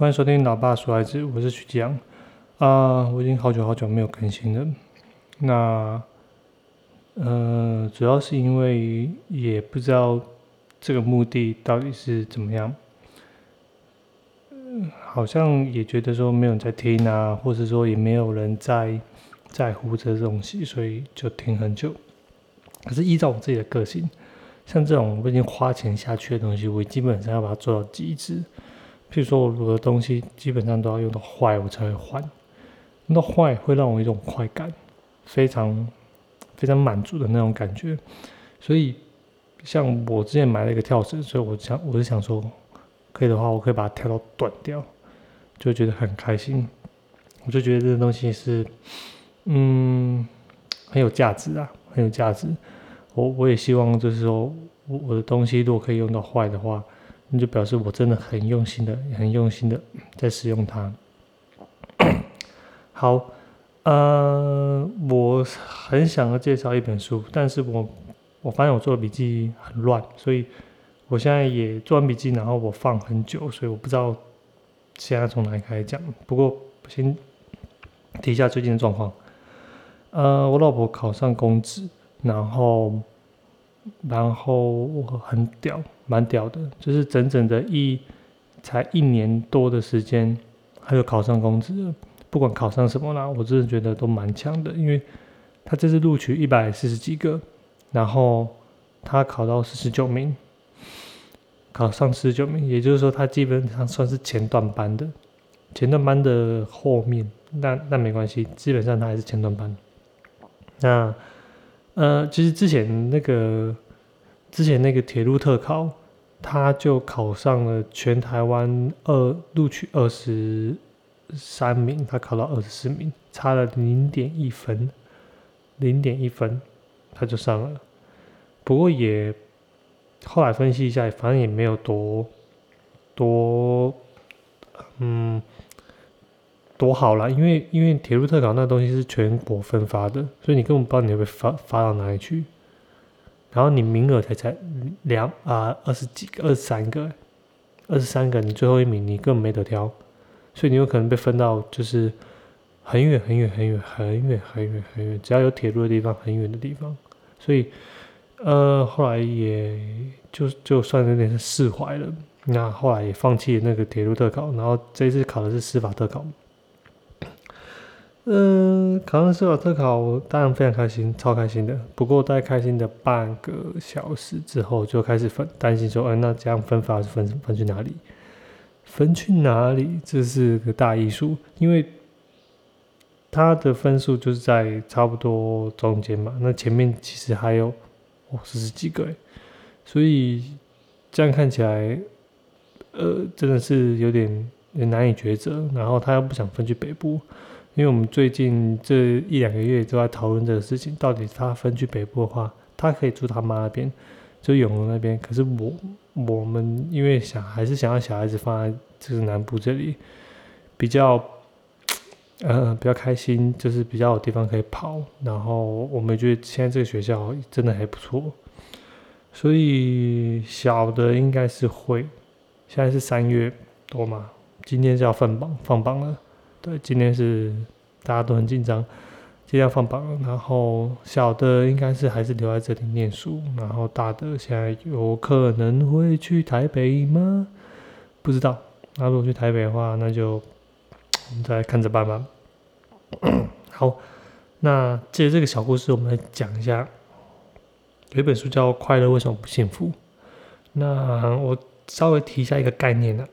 欢迎收听老爸说孩子，我是徐吉阳。啊，我已经好久好久没有更新了。那，呃，主要是因为也不知道这个目的到底是怎么样。好像也觉得说没有人在听啊，或者说也没有人在在乎这东西，所以就停很久。可是依照我自己的个性，像这种我已经花钱下去的东西，我基本上要把它做到极致。譬如说，我的东西基本上都要用到坏，我才会换。用到坏会让我一种快感，非常非常满足的那种感觉。所以，像我之前买了一个跳绳，所以我想我是想说，可以的话，我可以把它跳到断掉，就觉得很开心。我就觉得这个东西是，嗯，很有价值啊，很有价值。我我也希望就是说，我我的东西如果可以用到坏的话。那就表示我真的很用心的、很用心的在使用它。好，呃，我很想要介绍一本书，但是我我发现我做的笔记很乱，所以我现在也做完笔记，然后我放很久，所以我不知道现在从哪里开始讲。不过先提一下最近的状况。呃，我老婆考上公职，然后。然后很屌，蛮屌的，就是整整的一才一年多的时间，他就考上公职了。不管考上什么啦，我真的觉得都蛮强的，因为他这次录取一百四十几个，然后他考到四十九名，考上四十九名，也就是说他基本上算是前段班的，前段班的后面，那那没关系，基本上他还是前段班。那。呃，其实之前那个之前那个铁路特考，他就考上了全台湾二录取二十三名，他考到二十四名，差了零点一分，零点一分他就上了。不过也后来分析一下，反正也没有多多，嗯。多好啦，因为因为铁路特考那东西是全国分发的，所以你根本不知道你会被发发到哪里去。然后你名额才才两啊二十几个二十三个，二十三个你最后一名你根本没得挑，所以你有可能被分到就是很远很远很远很远很远很远，只要有铁路的地方很远的地方。所以呃后来也就就算有点释怀了，那后来也放弃那个铁路特考，然后这次考的是司法特考。嗯，考上司法特考我当然非常开心，超开心的。不过在开心的半个小时之后，就开始分担心说，嗯，那这样分法是分分去哪里？分去哪里？这是个大艺术，因为他的分数就是在差不多中间嘛。那前面其实还有哦四十几个所以这样看起来，呃，真的是有点难以抉择。然后他又不想分去北部。因为我们最近这一两个月都在讨论这个事情，到底他分去北部的话，他可以住他妈那边，就永隆那边。可是我我们因为想还是想要小孩子放在就是南部这里，比较呃比较开心，就是比较有地方可以跑。然后我们觉得现在这个学校真的还不错，所以小的应该是会。现在是三月多嘛，今天是要放榜放榜了。对，今天是大家都很紧张，今天要放榜，然后小的应该是还是留在这里念书，然后大的现在有可能会去台北吗？不知道。那如果去台北的话，那就我们再看着办吧。好，那借这个小故事，我们来讲一下，有一本书叫《快乐为什么不幸福》。那我稍微提一下一个概念呢，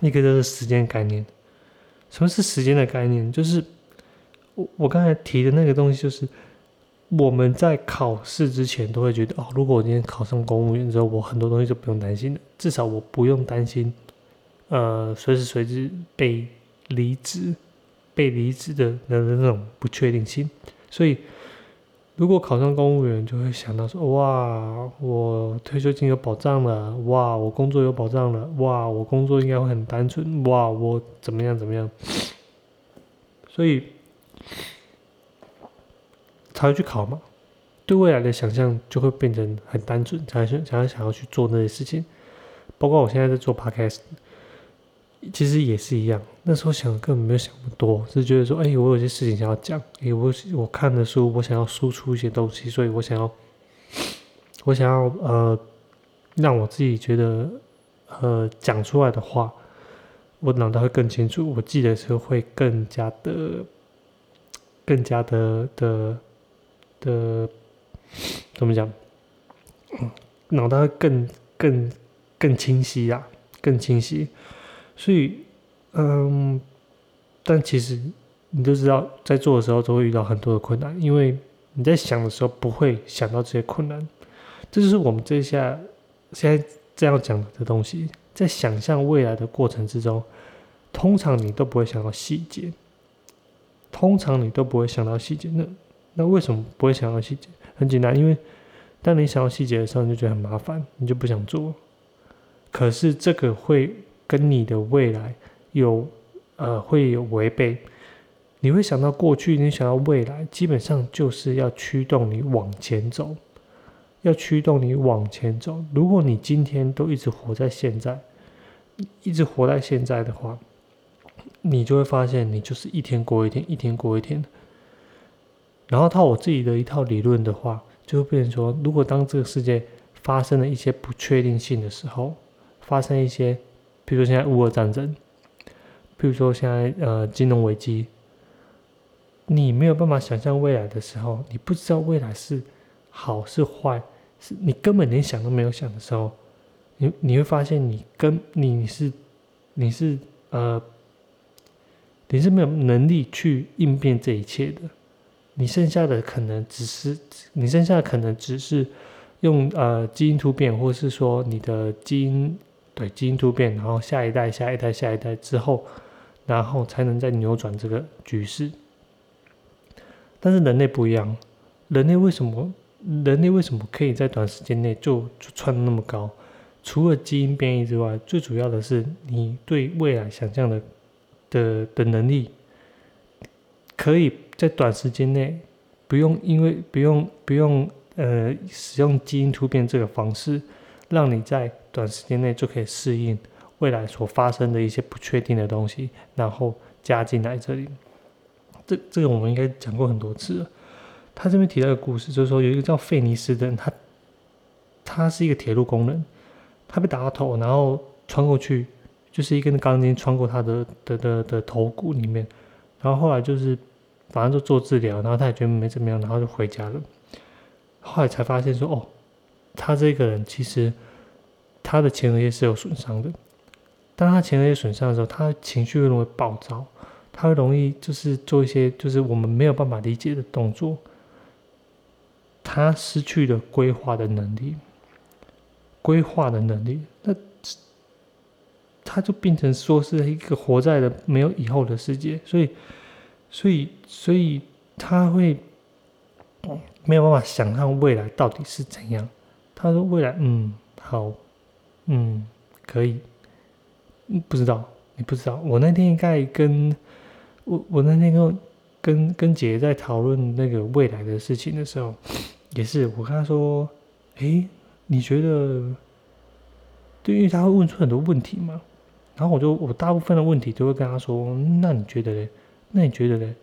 一个就是时间概念。什么是时间的概念？就是我我刚才提的那个东西，就是我们在考试之前都会觉得，哦，如果我今天考上公务员之后，我很多东西就不用担心了，至少我不用担心，呃，随时随地被离职、被离职的的那种不确定性，所以。如果考上公务员，就会想到说：哇，我退休金有保障了，哇，我工作有保障了，哇，我工作应该会很单纯，哇，我怎么样怎么样？所以才会去考嘛。对未来的想象就会变成很单纯，才想才想要去做那些事情。包括我现在在做 podcast，其实也是一样，那时候想根本没有想那么多，是觉得说，哎，我有些事情想要讲，哎，我我看的书，我想要输出一些东西，所以我想要，我想要呃，让我自己觉得，呃，讲出来的话，我脑袋会更清楚，我记得时候会更加的，更加的的的，怎么讲？脑袋会更更更清晰啊，更清晰。所以，嗯，但其实你都知道，在做的时候都会遇到很多的困难，因为你在想的时候不会想到这些困难。这就是我们这下现在这样讲的东西，在想象未来的过程之中，通常你都不会想到细节，通常你都不会想到细节。那那为什么不会想到细节？很简单，因为当你想到细节的时候，你就觉得很麻烦，你就不想做。可是这个会。跟你的未来有呃会有违背，你会想到过去，你想到未来，基本上就是要驱动你往前走，要驱动你往前走。如果你今天都一直活在现在，一直活在现在的话，你就会发现你就是一天过一天，一天过一天。然后套我自己的一套理论的话，就会变成说，如果当这个世界发生了一些不确定性的时候，发生一些。比如说现在乌俄战争，比如说现在呃金融危机，你没有办法想象未来的时候，你不知道未来是好是坏，是你根本连想都没有想的时候，你你会发现你跟你是你是呃你是没有能力去应变这一切的，你剩下的可能只是你剩下的可能只是用呃基因突变，或是说你的基因。对基因突变，然后下一代、下一代、下一代之后，然后才能再扭转这个局势。但是人类不一样，人类为什么？人类为什么可以在短时间内就就窜那么高？除了基因变异之外，最主要的是你对未来想象的的的能力，可以在短时间内不用因为不用不用呃使用基因突变这个方式。让你在短时间内就可以适应未来所发生的一些不确定的东西，然后加进来这里。这这个我们应该讲过很多次了。他这边提到的故事，就是说有一个叫费尼斯的人，他他是一个铁路工人，他被打到头，然后穿过去就是一根钢筋穿过他的的的的头骨里面，然后后来就是反正就做治疗，然后他也觉得没怎么样，然后就回家了。后来才发现说，哦。他这个人其实他的前额叶是有损伤的。当他前额叶损伤的时候，他情绪会容易暴躁，他会容易就是做一些就是我们没有办法理解的动作。他失去了规划的能力，规划的能力，那他就变成说是一个活在了没有以后的世界。所以，所以，所以他会没有办法想象未来到底是怎样。他说：“未来，嗯，好，嗯，可以，嗯，不知道，你不知道。我那天应该跟我，我那天跟跟跟姐姐在讨论那个未来的事情的时候，也是我跟她说，诶，你觉得？对，因为他会问出很多问题嘛。然后我就我大部分的问题都会跟他说，那你觉得嘞？那你觉得嘞？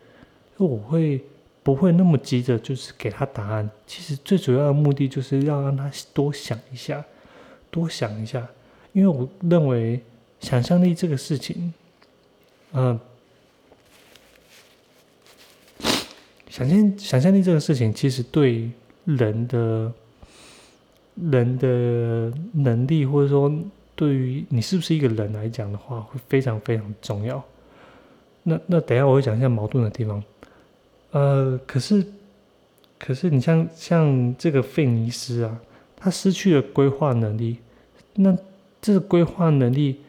我会。”不会那么急着，就是给他答案。其实最主要的目的就是要让他多想一下，多想一下。因为我认为想象力这个事情，嗯，想象想象力这个事情，其实对人的人的能力，或者说对于你是不是一个人来讲的话，会非常非常重要。那那等下我会讲一下矛盾的地方。呃，可是，可是你像像这个费尼斯啊，他失去了规划能力，那这个规划能力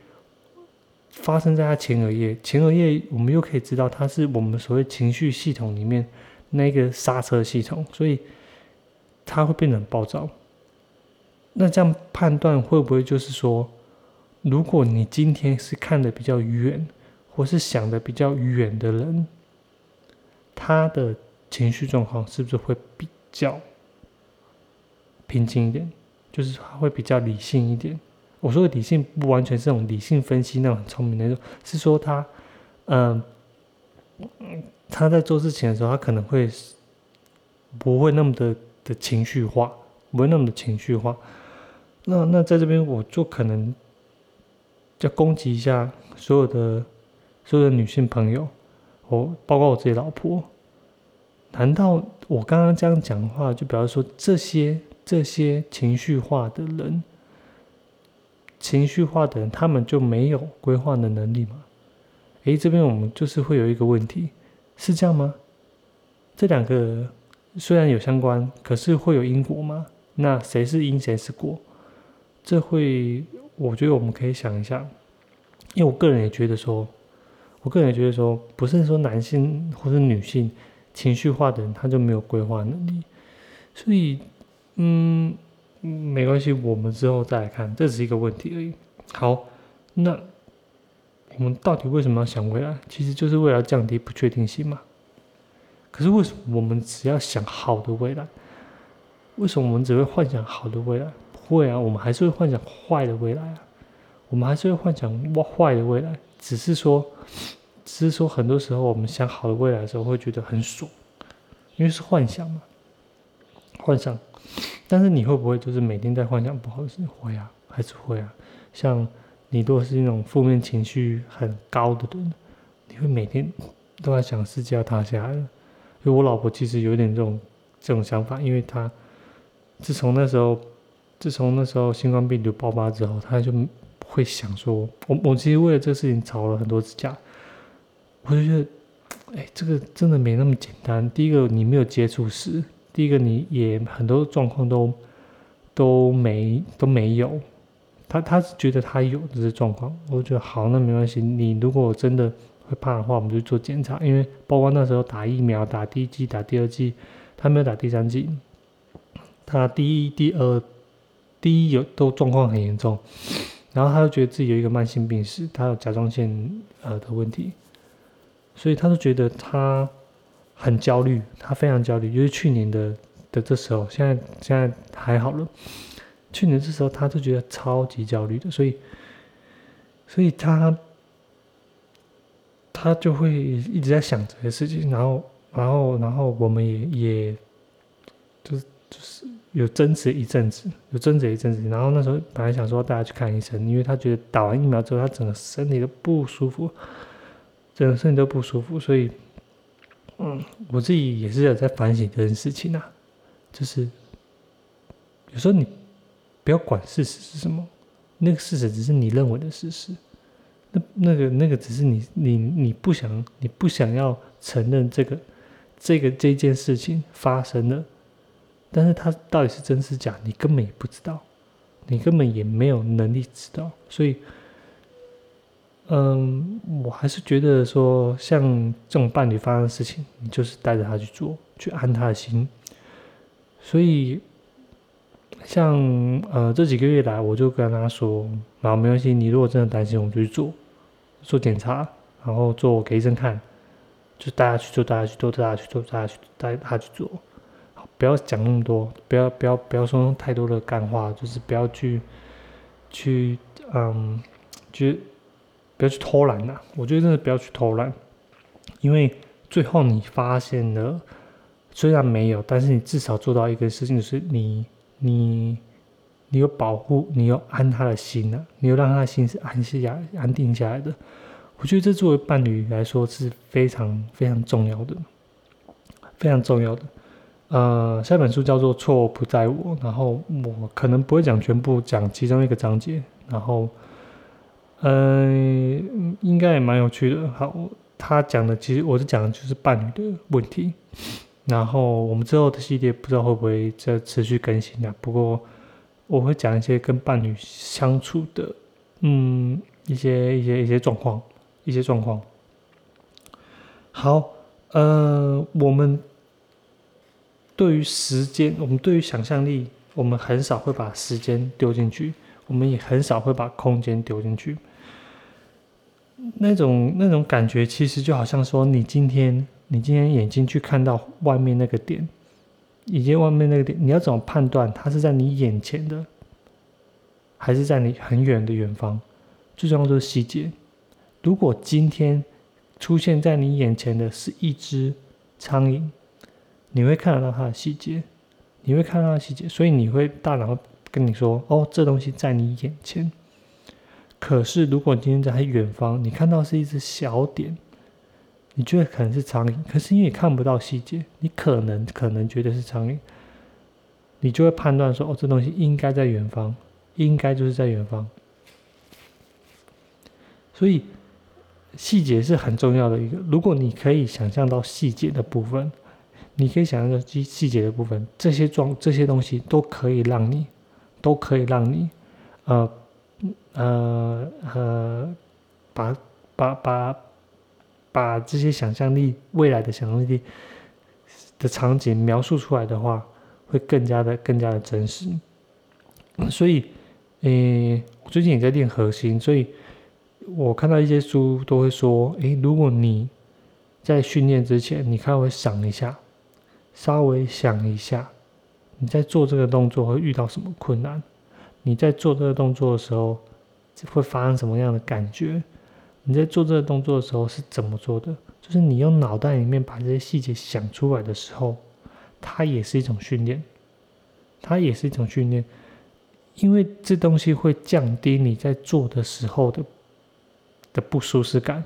发生在他前额叶，前额叶我们又可以知道，它是我们所谓情绪系统里面那个刹车系统，所以他会变得很暴躁。那这样判断会不会就是说，如果你今天是看的比较远，或是想的比较远的人？他的情绪状况是不是会比较平静一点？就是他会比较理性一点，我说的理性不完全是那种理性分析那种很聪明那种，是说他，嗯，他在做事情的时候，他可能会不会那么的的情绪化，不会那么的情绪化。那那在这边我就可能要攻击一下所有的所有的女性朋友，我包括我自己老婆。难道我刚刚这样讲的话，就表示说这些这些情绪化的人？情绪化的人，他们就没有规划的能力吗？诶，这边我们就是会有一个问题，是这样吗？这两个虽然有相关，可是会有因果吗？那谁是因，谁是果？这会，我觉得我们可以想一下，因为我个人也觉得说，我个人也觉得说，不是说男性或者女性情绪化的人他就没有规划能力，所以，嗯。没关系，我们之后再来看，这只是一个问题而已。好，那我们到底为什么要想未来？其实就是为了降低不确定性嘛。可是为什么我们只要想好的未来？为什么我们只会幻想好的未来？不会啊，我们还是会幻想坏的未来啊。我们还是会幻想坏的未来，只是说，只是说，很多时候我们想好的未来的时候会觉得很爽，因为是幻想嘛，幻想。但是你会不会就是每天在幻想不好的事？会啊，还是会啊。像你如果是那种负面情绪很高的人，你会每天都在想世界要塌下来了。因为我老婆其实有点这种这种想法，因为她自从那时候，自从那时候新冠病毒爆发之后，她就会想说，我我其实为了这个事情吵了很多次架。我就觉得，哎，这个真的没那么简单。第一个，你没有接触史。第一个，你也很多状况都都没都没有，他他是觉得他有这些状况，我觉得好，那没关系。你如果真的会怕的话，我们就做检查，因为包括那时候打疫苗，打第一剂、打第二剂，他没有打第三剂，他第一、第二、第一有都状况很严重，然后他就觉得自己有一个慢性病史，他有甲状腺呃的问题，所以他就觉得他。很焦虑，他非常焦虑，就是去年的的这时候，现在现在还好了。去年这时候，他就觉得超级焦虑的，所以，所以他他就会一直在想这些事情，然后，然后，然后我们也也，就是就是有争执一阵子，有争执一阵子，然后那时候本来想说带他去看医生，因为他觉得打完疫苗之后，他整个身体都不舒服，整个身体都不舒服，所以。嗯，我自己也是有在反省这件事情啊，就是有时候你不要管事实是什么，那个事实只是你认为的事实，那那个那个只是你你你不想你不想要承认这个这个这件事情发生了，但是它到底是真是假，你根本也不知道，你根本也没有能力知道，所以。嗯，我还是觉得说，像这种伴侣发生的事情，你就是带着他去做，去安他的心。所以，像呃这几个月来，我就跟他说，然后没关系，你如果真的担心，我们就去做，做检查，然后做给医生看，就带他去做，带他去做，带他去做，带他去带他去做。好，不要讲那么多，不要不要不要说太多的干话，就是不要去去嗯，就。不要去偷懒呐！我觉得真的不要去偷懒，因为最后你发现了，虽然没有，但是你至少做到一个事情，就是你你你有保护，你有安他的心呐，你有让他的心是安息下、安定下来的。我觉得这作为伴侣来说是非常非常重要的，非常重要的。呃，下本书叫做《错不在我》，然后我可能不会讲全部，讲其中一个章节，然后。嗯，应该也蛮有趣的。好，他讲的其实我是讲的就是伴侣的问题。然后我们之后的系列不知道会不会再持续更新啊？不过我会讲一些跟伴侣相处的，嗯，一些一些一些状况，一些状况。好，呃，我们对于时间，我们对于想象力，我们很少会把时间丢进去。我们也很少会把空间丢进去，那种那种感觉，其实就好像说，你今天你今天眼睛去看到外面那个点，以及外面那个点，你要怎么判断它是在你眼前的，还是在你很远的远方？最重要就是细节。如果今天出现在你眼前的是一只苍蝇，你会看得到它的细节，你会看到它的细节，所以你会大脑跟你说：“哦，这东西在你眼前。”可是如果今天在远方，你看到是一只小点，你觉得可能是苍蝇，可是因为你看不到细节，你可能可能觉得是苍蝇，你就会判断说：“哦，这东西应该在远方，应该就是在远方。”所以。细节是很重要的一个。如果你可以想象到细节的部分，你可以想象到细细节的部分，这些状这些东西都可以让你，都可以让你，呃，呃呃，把把把把这些想象力未来的想象力的场景描述出来的话，会更加的更加的真实。所以，诶，我最近也在练核心，所以。我看到一些书都会说，诶，如果你在训练之前，你看会想一下，稍微想一下，你在做这个动作会遇到什么困难？你在做这个动作的时候会发生什么样的感觉？你在做这个动作的时候是怎么做的？就是你用脑袋里面把这些细节想出来的时候，它也是一种训练，它也是一种训练，因为这东西会降低你在做的时候的。的不舒适感，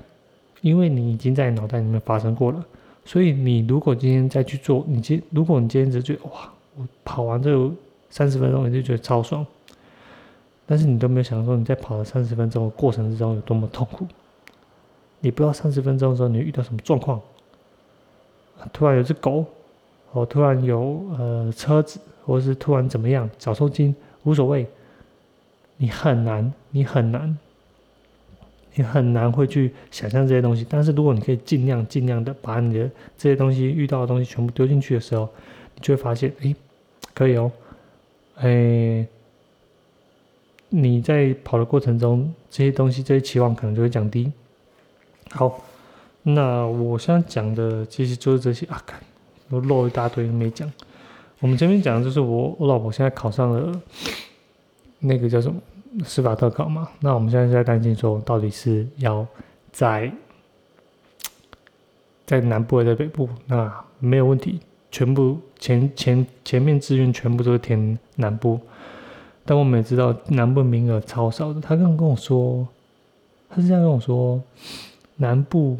因为你已经在脑袋里面发生过了，所以你如果今天再去做，你今如果你今天只觉得哇，我跑完这三十分钟你就觉得超爽，但是你都没有想说你在跑了三十分钟的过程之中有多么痛苦，你不知道三十分钟的时候你遇到什么状况，突然有只狗，哦，突然有呃车子，或者是突然怎么样，脚抽筋无所谓，你很难，你很难。你很难会去想象这些东西，但是如果你可以尽量尽量的把你的这些东西遇到的东西全部丢进去的时候，就会发现，哎，可以哦，哎，你在跑的过程中，这些东西这些期望可能就会降低。好，那我现在讲的其实就是这些啊，看我漏一大堆没讲。我们前面讲的就是我我老婆现在考上了那个叫什么？司法特考嘛，那我们现在在担心说，到底是要在在南部还是在北部？那没有问题，全部前前前面志愿全部都是填南部，但我们也知道南部名额超少的。他刚刚跟我说，他是这样跟我说，南部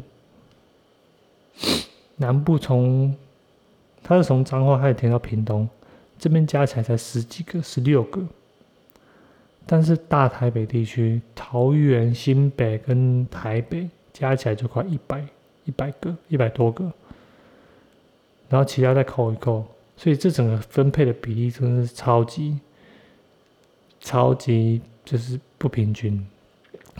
南部从他是从彰化开始填到屏东，这边加起来才十几个，十六个。但是大台北地区，桃园、新北跟台北加起来就快一百一百个，一百多个，然后其他再扣一扣，所以这整个分配的比例真的是超级超级就是不平均。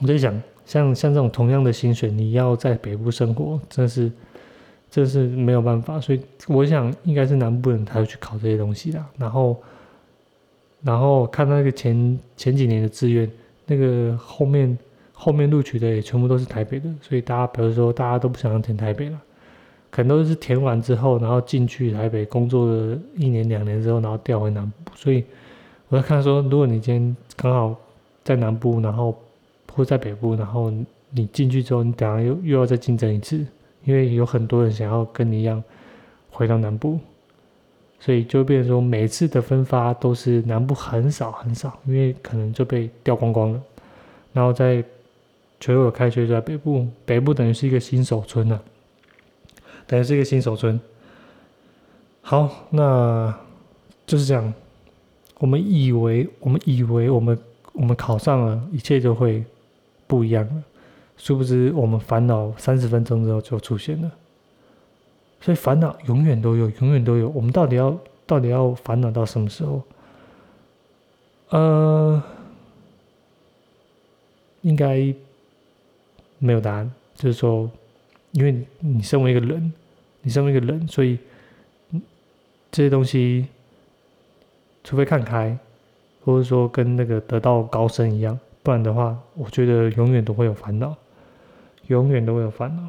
我在想，像像这种同样的薪水，你要在北部生活，真是真是没有办法。所以我想，应该是南部人才会去考这些东西的，然后。然后看那个前前几年的志愿，那个后面后面录取的也全部都是台北的，所以大家比如说大家都不想要填台北了，可能都是填完之后，然后进去台北工作了一年两年之后，然后调回南部。所以我在看说，如果你今天刚好在南部，然后或在北部，然后你进去之后，你等下又又要再竞争一次，因为有很多人想要跟你一样回到南部。所以就变成说，每次的分发都是南部很少很少，因为可能就被掉光光了。然后在全有开学就在北部，北部等于是一个新手村了，等于是一个新手村。好，那就是这样。我们以为，我们以为我们我们考上了，一切就会不一样了。殊不知，我们烦恼三十分钟之后就出现了。所以烦恼永远都有，永远都有。我们到底要到底要烦恼到什么时候？呃，应该没有答案。就是说，因为你身为一个人，你身为一个人，所以这些东西，除非看开，或者说跟那个得道高僧一样，不然的话，我觉得永远都会有烦恼，永远都会有烦恼。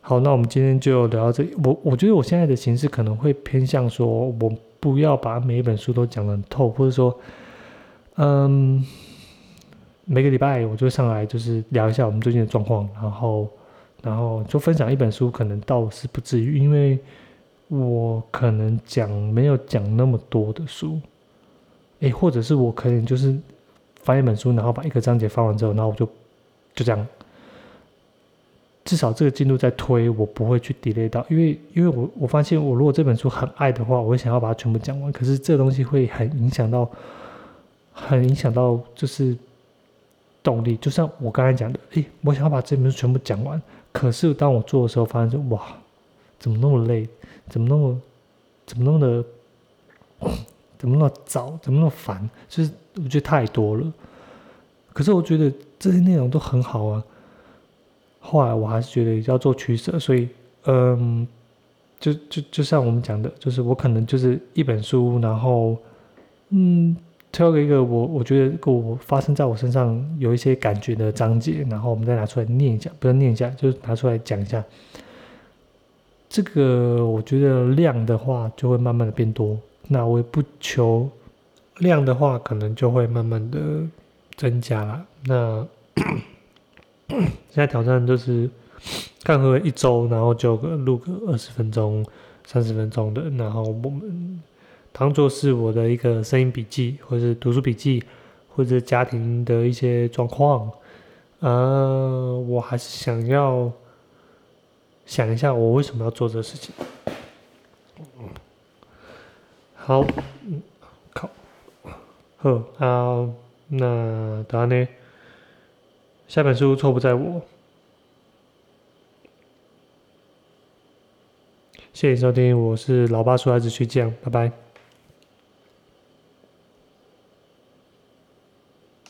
好，那我们今天就聊到这里。我我觉得我现在的形式可能会偏向说，我不要把每一本书都讲得很透，或者说嗯，每个礼拜我就上来就是聊一下我们最近的状况，然后然后就分享一本书，可能倒是不至于，因为我可能讲没有讲那么多的书，诶，或者是我可能就是翻一本书，然后把一个章节翻完之后，然后我就就这样。至少这个进度在推，我不会去 delay 到，因为因为我我发现我如果这本书很爱的话，我会想要把它全部讲完。可是这东西会很影响到，很影响到就是动力。就像我刚才讲的，诶，我想要把这本书全部讲完，可是当我做的时候，发现哇，怎么那么累，怎么那么怎么那么的，怎么那么早，怎么那么烦，就是我觉得太多了。可是我觉得这些内容都很好啊。后来我还是觉得要做取舍，所以，嗯，就就就像我们讲的，就是我可能就是一本书，然后，嗯，挑一个我我觉得我发生在我身上有一些感觉的章节，然后我们再拿出来念一下，不要念一下，就是拿出来讲一下。这个我觉得量的话就会慢慢的变多，那我也不求量的话，可能就会慢慢的增加。那。现在挑战就是干喝一周，然后就录个二十分钟、三十分钟的，然后我们当做是我的一个声音笔记，或者是读书笔记，或者家庭的一些状况。呃，我还是想要想一下，我为什么要做这个事情。好，靠，好啊，那答案呢？下本书错不在我。谢谢收听，我是老爸说孩子去讲，拜拜。